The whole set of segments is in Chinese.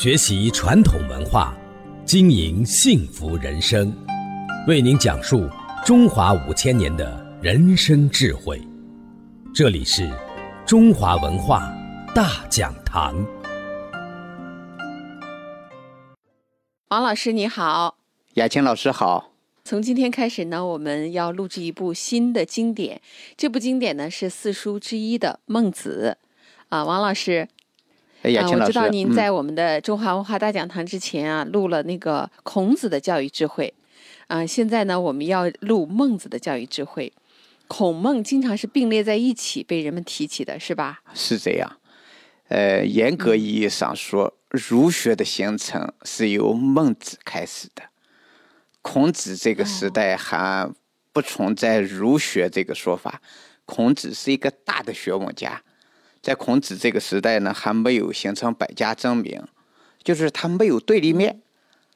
学习传统文化，经营幸福人生，为您讲述中华五千年的人生智慧。这里是中华文化大讲堂。王老师你好，雅琴老师好。从今天开始呢，我们要录制一部新的经典。这部经典呢是四书之一的《孟子》啊，王老师。哎，雅琴老师，我知道您在我们的中华文化大讲堂之前啊，录了那个孔子的教育智慧，啊，现在呢，我们要录孟子的教育智慧。孔孟经常是并列在一起被人们提起的，是吧？是这样。呃，严格意义上说，儒学的形成是由孟子开始的。孔子这个时代还不存在儒学这个说法。孔子是一个大的学问家。在孔子这个时代呢，还没有形成百家争鸣，就是他没有对立面，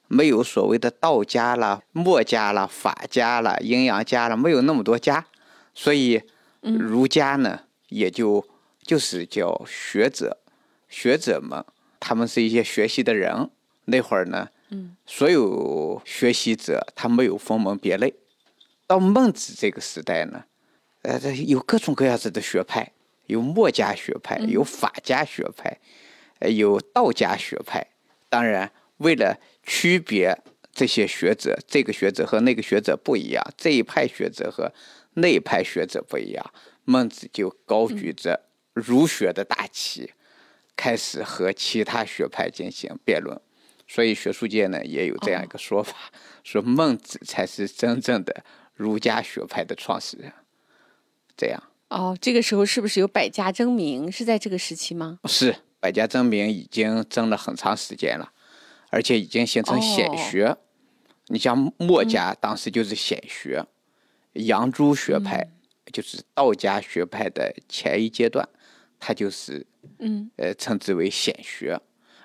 没有所谓的道家啦、墨家啦、法家啦、阴阳家啦，没有那么多家，所以儒家呢，也就就是叫学者，学者们，他们是一些学习的人。那会儿呢，所有学习者他没有分门别类。到孟子这个时代呢，呃，有各种各样子的学派。有墨家学派，有法家学派，呃，有道家学派。当然，为了区别这些学者，这个学者和那个学者不一样，这一派学者和那一派学者不一样，孟子就高举着儒学的大旗，开始和其他学派进行辩论。所以，学术界呢也有这样一个说法，说孟子才是真正的儒家学派的创始人。这样。哦，这个时候是不是有百家争鸣？是在这个时期吗？是，百家争鸣已经争了很长时间了，而且已经形成显学。你像墨家当时就是显学，杨朱学派就是道家学派的前一阶段，它就是嗯呃称之为显学。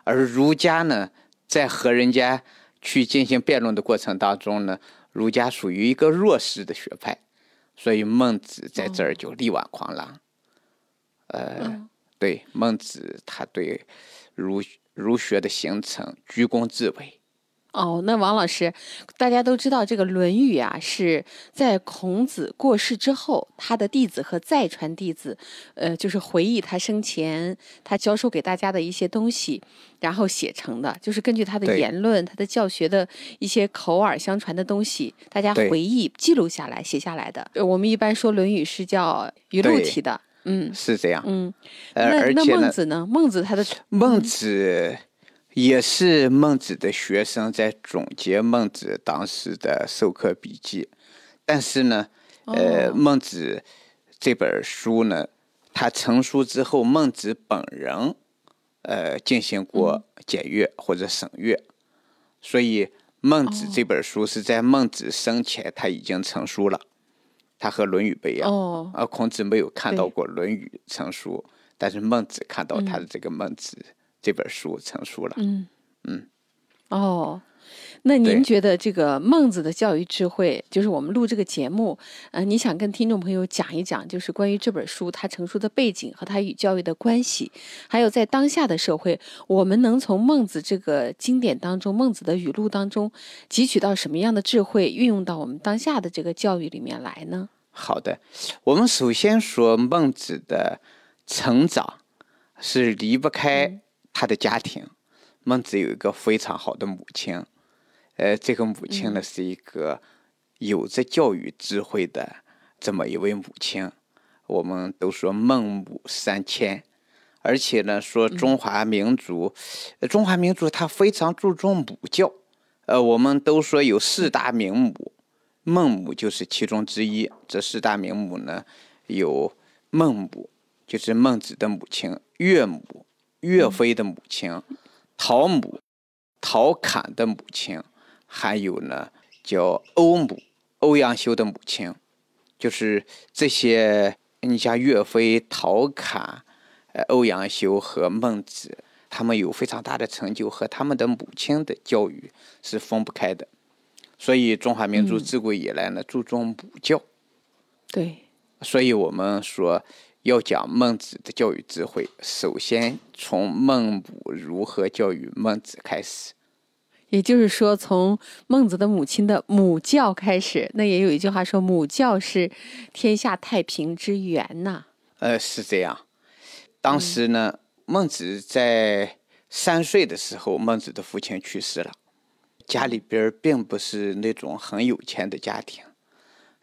而儒家呢，在和人家去进行辩论的过程当中呢，儒家属于一个弱势的学派。所以孟子在这儿就力挽狂澜，呃，对孟子，他对儒儒学的形成居功至伟。哦，那王老师，大家都知道这个《论语》啊，是在孔子过世之后，他的弟子和再传弟子，呃，就是回忆他生前他教授给大家的一些东西，然后写成的，就是根据他的言论、他的教学的一些口耳相传的东西，大家回忆记录下来、写下来的。我们一般说《论语》是叫语录体的，嗯，是这样，嗯，那那孟子呢？孟子他的孟子。也是孟子的学生在总结孟子当时的授课笔记，但是呢，呃，孟子这本书呢，他成书之后，孟子本人呃进行过检阅或者审阅，所以孟子这本书是在孟子生前他已经成书了，他和《论语》不一样，而孔子没有看到过《论语》成书，但是孟子看到他的这个孟子。这本书成书了。嗯嗯，哦，那您觉得这个孟子的教育智慧，就是我们录这个节目，呃，你想跟听众朋友讲一讲，就是关于这本书它成书的背景和它与教育的关系，还有在当下的社会，我们能从孟子这个经典当中、孟子的语录当中汲取到什么样的智慧，运用到我们当下的这个教育里面来呢？好的，我们首先说孟子的成长是离不开。他的家庭，孟子有一个非常好的母亲，呃，这个母亲呢是一个有着教育智慧的这么一位母亲。我们都说孟母三迁，而且呢说中华民族，中华民族他非常注重母教。呃，我们都说有四大名母，孟母就是其中之一。这四大名母呢，有孟母，就是孟子的母亲，岳母。岳飞的母亲，陶母，陶侃的母亲，还有呢，叫欧母，欧阳修的母亲，就是这些。你像岳飞、陶侃、呃，欧阳修和孟子，他们有非常大的成就，和他们的母亲的教育是分不开的。所以，中华民族自古以来呢，注重母教。对。所以我们说。要讲孟子的教育智慧，首先从孟母如何教育孟子开始。也就是说，从孟子的母亲的母教开始。那也有一句话说：“母教是天下太平之源”呐。呃，是这样。当时呢，孟子在三岁的时候，孟子的父亲去世了。家里边并不是那种很有钱的家庭，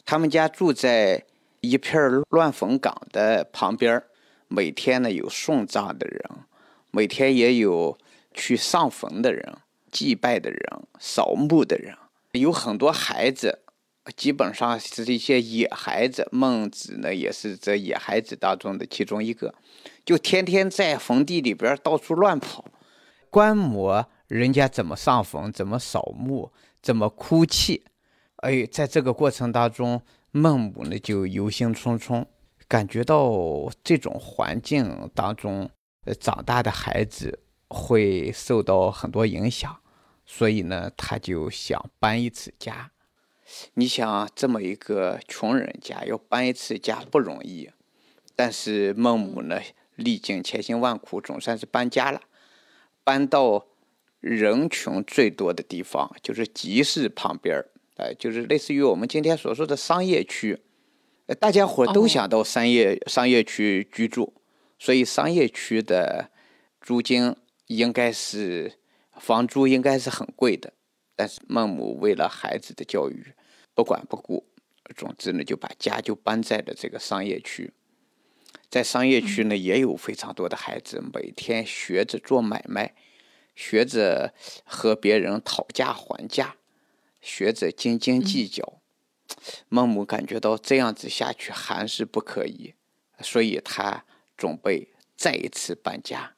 他们家住在一片乱坟岗的旁边每天呢有送葬的人，每天也有去上坟的人。祭拜的人，扫墓的人，有很多孩子，基本上是一些野孩子。孟子呢，也是这野孩子当中的其中一个，就天天在坟地里边到处乱跑，观摩人家怎么上坟，怎么扫墓，怎么哭泣。哎，在这个过程当中，孟母呢就忧心忡忡，感觉到这种环境当中，呃，长大的孩子会受到很多影响。所以呢，他就想搬一次家。你想，这么一个穷人家要搬一次家不容易，但是孟母呢，历尽千辛万苦，总算是搬家了。搬到人群最多的地方，就是集市旁边儿，哎，就是类似于我们今天所说的商业区。大家伙都想到商业商业区居住，所以商业区的租金应该是。房租应该是很贵的，但是孟母为了孩子的教育，不管不顾，总之呢就把家就搬在了这个商业区。在商业区呢，也有非常多的孩子，每天学着做买卖，学着和别人讨价还价，学者斤斤计较。孟母感觉到这样子下去还是不可以，所以他准备再一次搬家。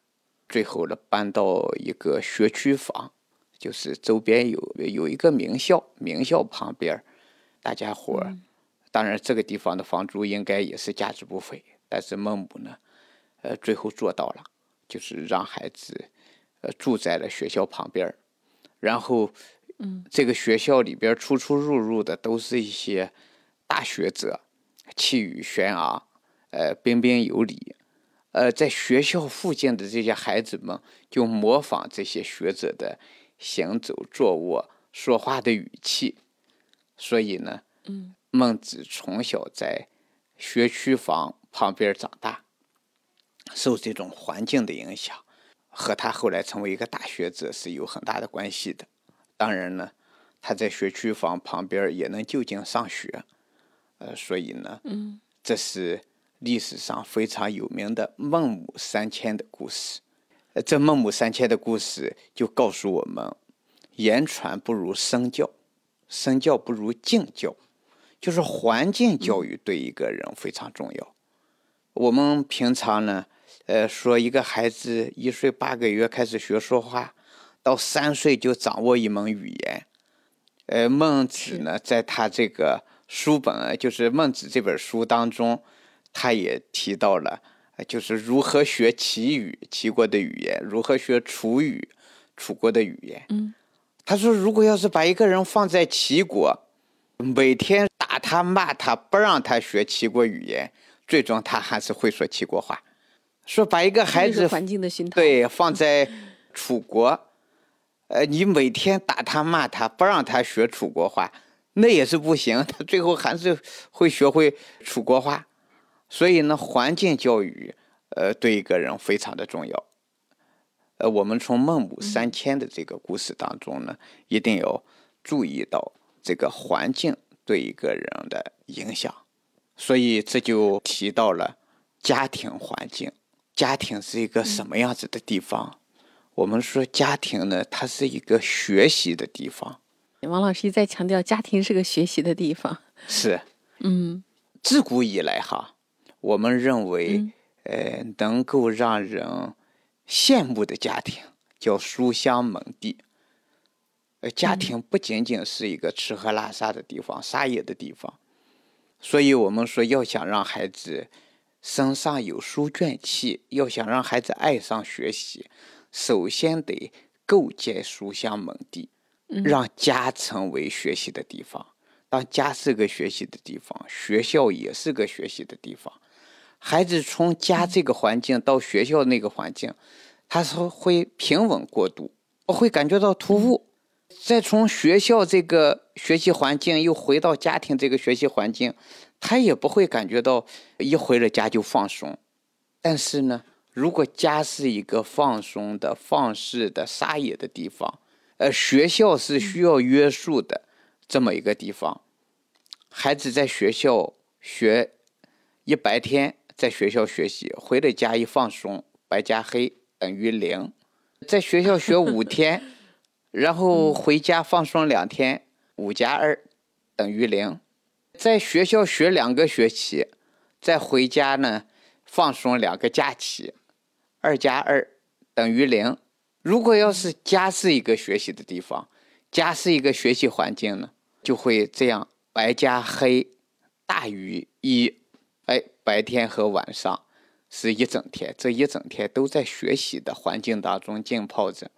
最后呢，搬到一个学区房，就是周边有有一个名校，名校旁边大家伙儿，当然这个地方的房租应该也是价值不菲。但是孟母呢，呃，最后做到了，就是让孩子呃住在了学校旁边然后，嗯，这个学校里边出出入入的都是一些大学者，气宇轩昂，呃，彬彬有礼。呃，在学校附近的这些孩子们就模仿这些学者的行走、坐卧、说话的语气，所以呢，嗯，孟子从小在学区房旁边长大，受这种环境的影响，和他后来成为一个大学者是有很大的关系的。当然呢，他在学区房旁边也能就近上学，呃，所以呢，嗯，这是。历史上非常有名的孟母三迁的故事，呃，这孟母三迁的故事就告诉我们：言传不如身教，身教不如境教，就是环境教育对一个人非常重要。我们平常呢，呃，说一个孩子一岁八个月开始学说话，到三岁就掌握一门语言。呃，孟子呢，在他这个书本，就是《孟子》这本书当中。他也提到了，就是如何学齐语，齐国的语言；如何学楚语，楚国的语言。嗯，他说，如果要是把一个人放在齐国，每天打他、骂他，不让他学齐国语言，最终他还是会说齐国话。说把一个孩子对，放在楚国，呃，你每天打他、骂他，不让他学楚国话，那也是不行，他最后还是会学会楚国话。所以呢，环境教育，呃，对一个人非常的重要。呃，我们从孟母三迁的这个故事当中呢，一定要注意到这个环境对一个人的影响。所以这就提到了家庭环境。家庭是一个什么样子的地方？我们说家庭呢，它是一个学习的地方。王老师一再强调，家庭是个学习的地方。是，嗯，自古以来哈。我们认为，呃，能够让人羡慕的家庭叫书香门第。呃，家庭不仅仅是一个吃喝拉撒的地方、撒野的地方。所以我们说，要想让孩子身上有书卷气，要想让孩子爱上学习，首先得构建书香门第，让家成为学习的地方。当家是个学习的地方，学校也是个学习的地方。孩子从家这个环境到学校那个环境，他是会平稳过渡，不会感觉到突兀。再从学校这个学习环境又回到家庭这个学习环境，他也不会感觉到一回了家就放松。但是呢，如果家是一个放松的、放肆的、撒野的地方，呃，学校是需要约束的这么一个地方，孩子在学校学一白天，在学校学习，回了家一放松，白加黑等于零，在学校学五天。然后回家放松两天，五加二等于零。在学校学两个学期，再回家呢放松两个假期，二加二等于零。如果要是家是一个学习的地方，家是一个学习环境呢，就会这样白加黑大于一。哎，白天和晚上是一整天，这一整天都在学习的环境当中浸泡着。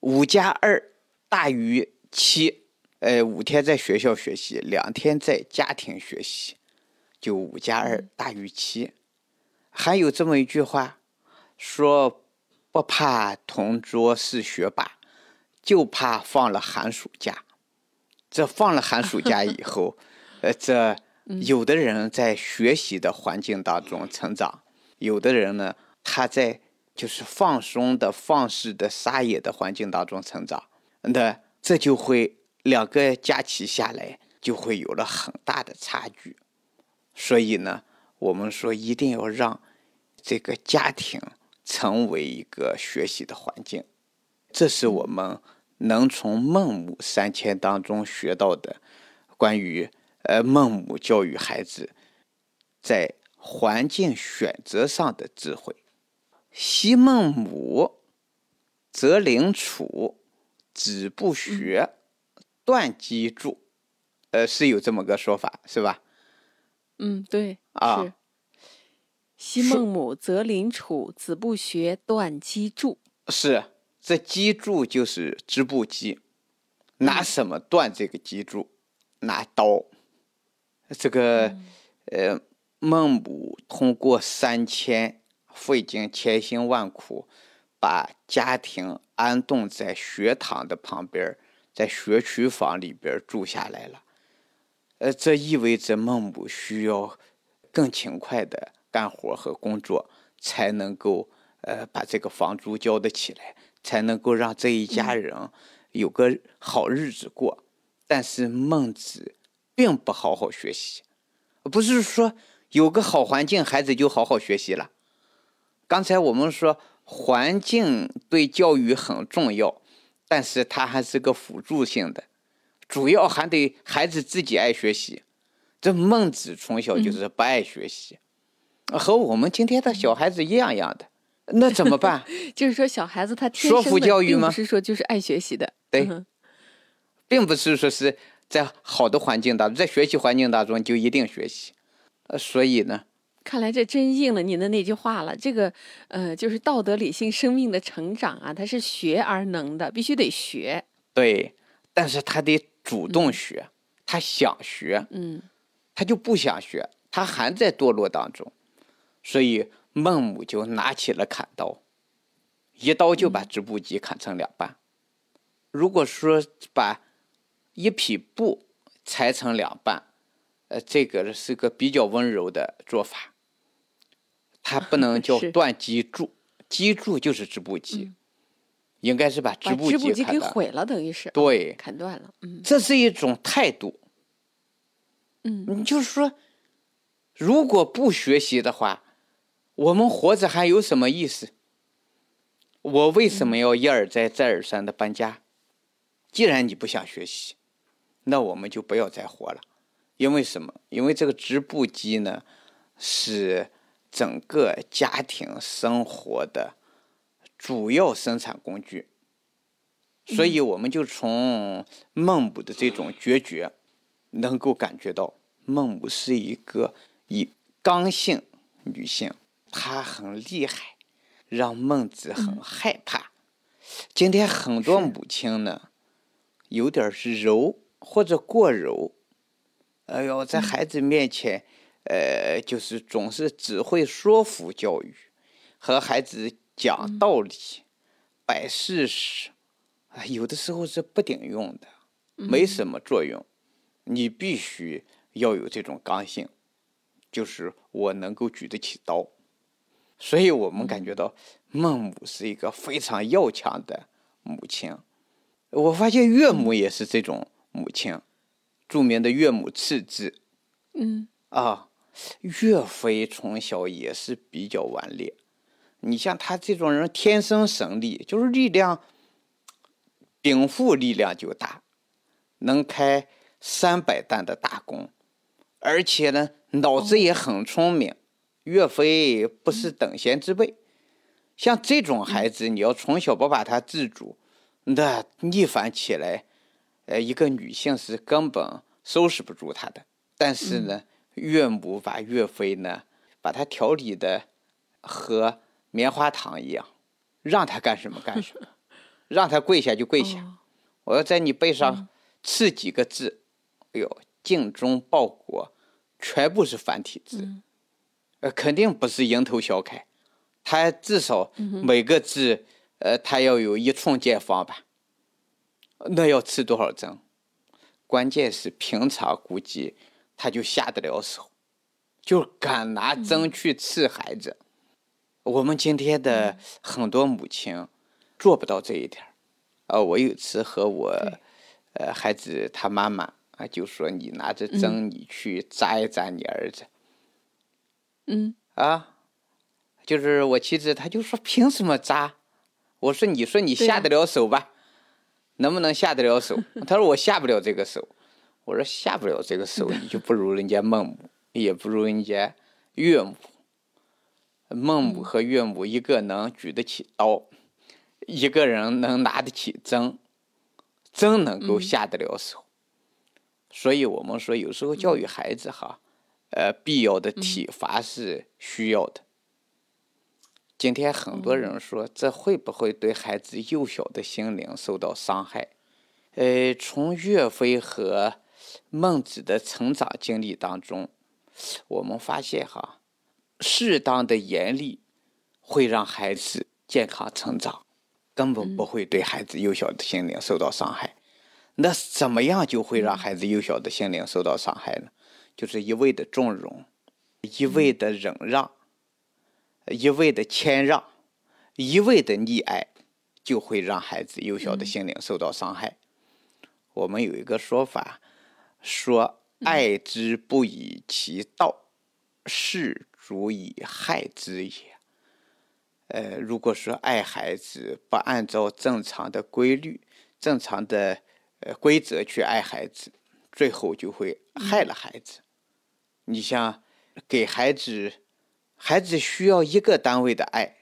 五加二大于七，呃，五天在学校学习，两天在家庭学习，就五加二大于七。还有这么一句话，说不怕同桌是学霸，就怕放了寒暑假。这放了寒暑假以 后，呃，这有的人在学习的环境当中成长，有的人呢，他在。就是放松的、放肆的、撒野的环境当中成长，那这就会两个假期下来，就会有了很大的差距。所以呢，我们说一定要让这个家庭成为一个学习的环境，这是我们能从孟母三迁当中学到的关于呃孟母教育孩子在环境选择上的智慧。昔孟母，择邻处，子不学，断机杼。呃，是有这么个说法，是吧？嗯，对。啊。昔孟母，择邻处，子不学，断机杼。是，这机杼就是织布机，拿什么断这个机杼？拿刀。这个，呃，孟母通过三迁。费尽千辛万苦，把家庭安顿在学堂的旁边，在学区房里边住下来了。呃，这意味着孟母需要更勤快的干活和工作，才能够呃把这个房租交得起来，才能够让这一家人有个好日子过。但是孟子并不好好学习，不是说有个好环境，孩子就好好学习了。刚才我们说环境对教育很重要，但是它还是个辅助性的，主要还得孩子自己爱学习。这孟子从小就是不爱学习，和我们今天的小孩子一样样的，那怎么办？就是说小孩子他天生的并不是说就是爱学习的，对，并不是说是在好的环境当中，在学习环境当中就一定学习，呃，所以呢。看来这真应了您的那句话了。这个，呃，就是道德理性生命的成长啊，它是学而能的，必须得学。对，但是他得主动学，他想学，嗯，他就不想学，他还在堕落当中。所以孟母就拿起了砍刀，一刀就把织布机砍成两半。如果说把一匹布裁成两半，呃，这个是个比较温柔的做法。它不能 叫断机杼，机杼就是织布机，应该是把织布机给毁了，等于是对砍断了。嗯，这是一种态度。嗯，你就是说，如果不学习的话，我们活着还有什么意思？我为什么要一而再再而三的搬家？既然你不想学习，那我们就不要再活了。因为什么？因为这个织布机呢，是。整个家庭生活的主要生产工具，所以我们就从孟母的这种决绝，能够感觉到孟母是一个以刚性女性，她很厉害，让孟子很害怕。今天很多母亲呢，有点是柔或者过柔，哎呦，在孩子面前。呃，就是总是只会说服教育，和孩子讲道理、摆事实，啊，有的时候是不顶用的，没什么作用。你必须要有这种刚性，就是我能够举得起刀。所以我们感觉到孟母是一个非常要强的母亲。我发现岳母也是这种母亲，著名的岳母刺字，嗯啊，岳飞从小也是比较顽劣。你像他这种人，天生神力，就是力量禀赋力量就大，能开三百担的大功，而且呢，脑子也很聪明。岳飞不是等闲之辈，像这种孩子，你要从小不把他制住，那逆反起来，呃，一个女性是根本收拾不住他的。但是呢，岳母把岳飞呢，把他调理的和棉花糖一样，让他干什么干什么，让他跪下就跪下。我要在你背上刺几个字，哎呦，尽忠报国，全部是繁体字。呃，肯定不是蝇头小楷，他至少每个字，呃，他要有一寸见方吧？那要刺多少针？关键是平常估计他就下得了手，就敢拿针去刺孩子。我们今天的很多母亲做不到这一点啊，我有次和我呃孩子他妈妈啊，就说你拿着针，你去扎一扎你儿子。嗯啊，就是我妻子，她就说凭什么扎？我说你说你下得了手吧？能不能下得了手？她说我下不了这个手。我说下不了这个手，你就不如人家孟母，也不如人家岳母。孟母和岳母，一个能举得起刀，一个人能拿得起针，真能够下得了手。所以我们说，有时候教育孩子哈。呃，必要的体罚是需要的。今天很多人说，这会不会对孩子幼小的心灵受到伤害？呃，从岳飞和孟子的成长经历当中，我们发现哈，适当的严厉会让孩子健康成长，根本不会对孩子幼小的心灵受到伤害。那怎么样就会让孩子幼小的心灵受到伤害呢？就是一味的纵容，一味的忍让，一味的谦让，一味的溺爱，就会让孩子幼小的心灵受到伤害。我们有一个说法，说爱之不以其道，是足以害之也。呃，如果说爱孩子不按照正常的规律、正常的呃规则去爱孩子，最后就会害了孩子。你像给孩子，孩子需要一个单位的爱，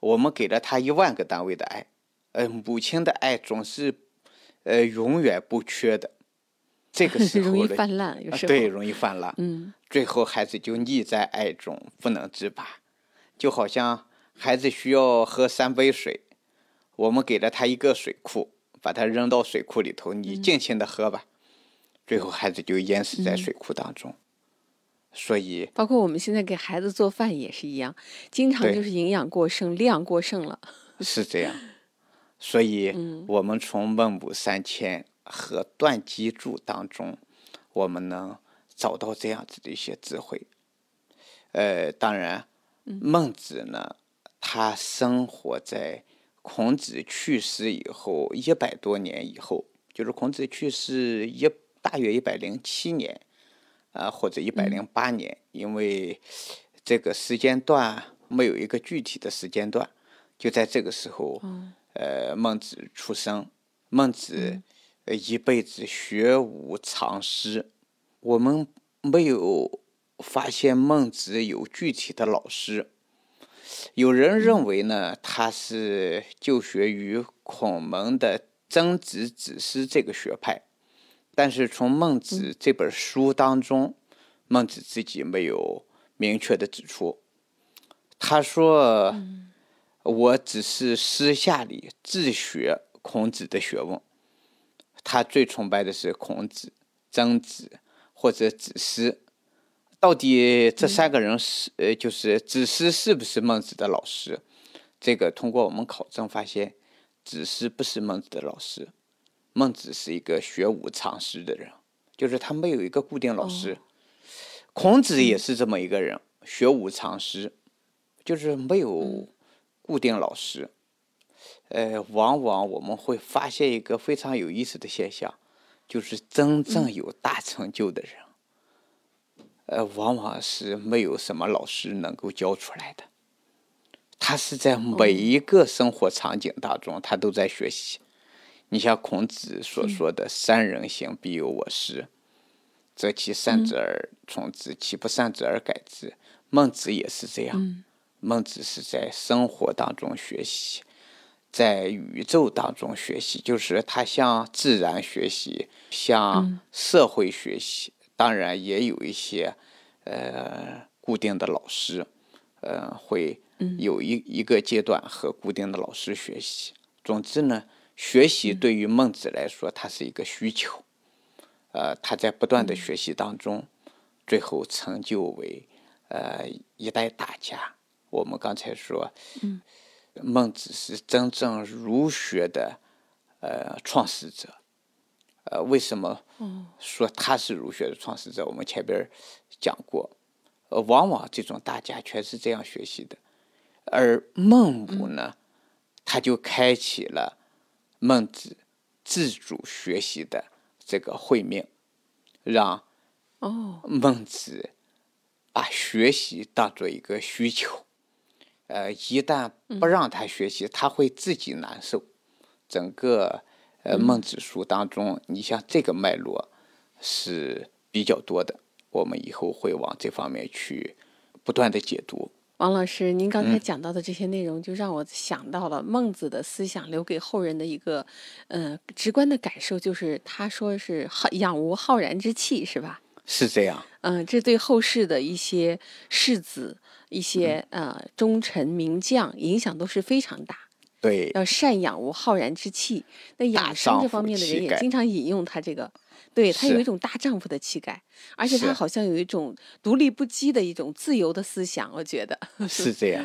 我们给了他一万个单位的爱，呃，母亲的爱总是，呃，永远不缺的。这个时 候容易泛滥，有时候对，容易泛滥。嗯，最后孩子就溺在爱中不能自拔，就好像孩子需要喝三杯水，我们给了他一个水库，把他扔到水库里头，你尽情的喝吧，最后孩子就淹死在水库当中。所以，包括我们现在给孩子做饭也是一样，经常就是营养过剩、量过剩了。是这样，所以，我们从孟母三迁和断机杼当中，我们能找到这样子的一些智慧。呃，当然，孟子呢，他生活在孔子去世以后一百多年以后，就是孔子去世一大约一百零七年。啊，或者一百零八年，因为这个时间段没有一个具体的时间段，就在这个时候，呃，孟子出生。孟子一辈子学无藏师，我们没有发现孟子有具体的老师。有人认为呢，他是就学于孔门的曾子子师这个学派。但是从孟子这本书当中，孟子自己没有明确的指出。他说：“我只是私下里自学孔子的学问。他最崇拜的是孔子、曾子或者子思。到底这三个人是呃，就是子思是不是孟子的老师？这个通过我们考证发现，子思不是孟子的老师。孟子是一个学无常师的人，就是他没有一个固定老师。孔子也是这么一个人，学无常师，就是没有固定老师。呃，往往我们会发现一个非常有意思的现象，就是真正有大成就的人，呃，往往是没有什么老师能够教出来的。他是在每一个生活场景当中，他都在学习。你像孔子所说的“三人行，必有我师”，则其善者而从之，其不善者而改之。孟子也是这样，孟子是在生活当中学习，在宇宙当中学习，就是他向自然学习，向社会学习。当然，也有一些呃固定的老师，呃，会有一一个阶段和固定的老师学习。总之呢。学习对于孟子来说，他是一个需求，呃，他在不断的学习当中，最后成就为呃一代大家。我们刚才说，孟子是真正儒学的呃创始者，呃，为什么说他是儒学的创始者？我们前边讲过，呃，往往这种大家全是这样学习的，而孟母呢，他就开启了。孟子自主学习的这个会命，让哦孟子把学习当做一个需求，呃，一旦不让他学习，他会自己难受。整个呃孟子书当中，你像这个脉络是比较多的，我们以后会往这方面去不断的解读。王老师，您刚才讲到的这些内容，就让我想到了孟子的思想留给后人的一个，呃，直观的感受，就是他说是好养无浩然之气，是吧？是这样。嗯，这对后世的一些世子、一些呃忠臣名将影响都是非常大。对。要善养无浩然之气，那养生这方面的人也经常引用他这个。对他有一种大丈夫的气概，而且他好像有一种独立不羁的一种自由的思想，我觉得。是这样，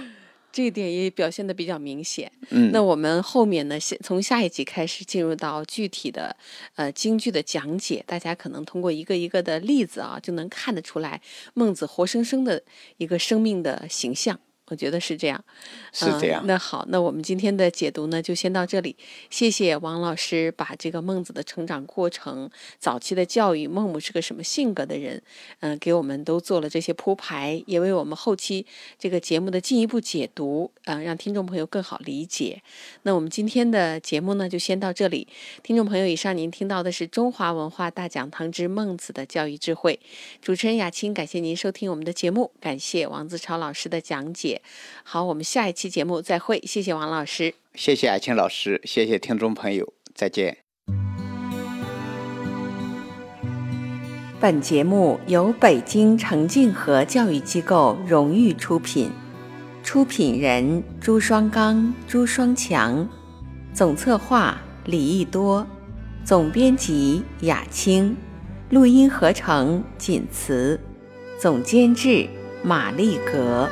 这一点也表现的比较明显。嗯，那我们后面呢，先从下一集开始进入到具体的呃京剧的讲解，大家可能通过一个一个的例子啊，就能看得出来孟子活生生的一个生命的形象。我觉得是这样，是这样。那好，那我们今天的解读呢，就先到这里。谢谢王老师把这个孟子的成长过程、早期的教育、孟母是个什么性格的人，嗯，给我们都做了这些铺排，也为我们后期这个节目的进一步解读，嗯，让听众朋友更好理解。那我们今天的节目呢，就先到这里。听众朋友，以上您听到的是中华文化大讲堂之孟子的教育智慧。主持人雅青，感谢您收听我们的节目，感谢王自超老师的讲解。好，我们下一期节目再会。谢谢王老师，谢谢艾青老师，谢谢听众朋友，再见。本节目由北京澄净河教育机构荣誉出品，出品人朱双刚、朱双强，总策划李毅多，总编辑雅青，录音合成锦慈，总监制马丽格。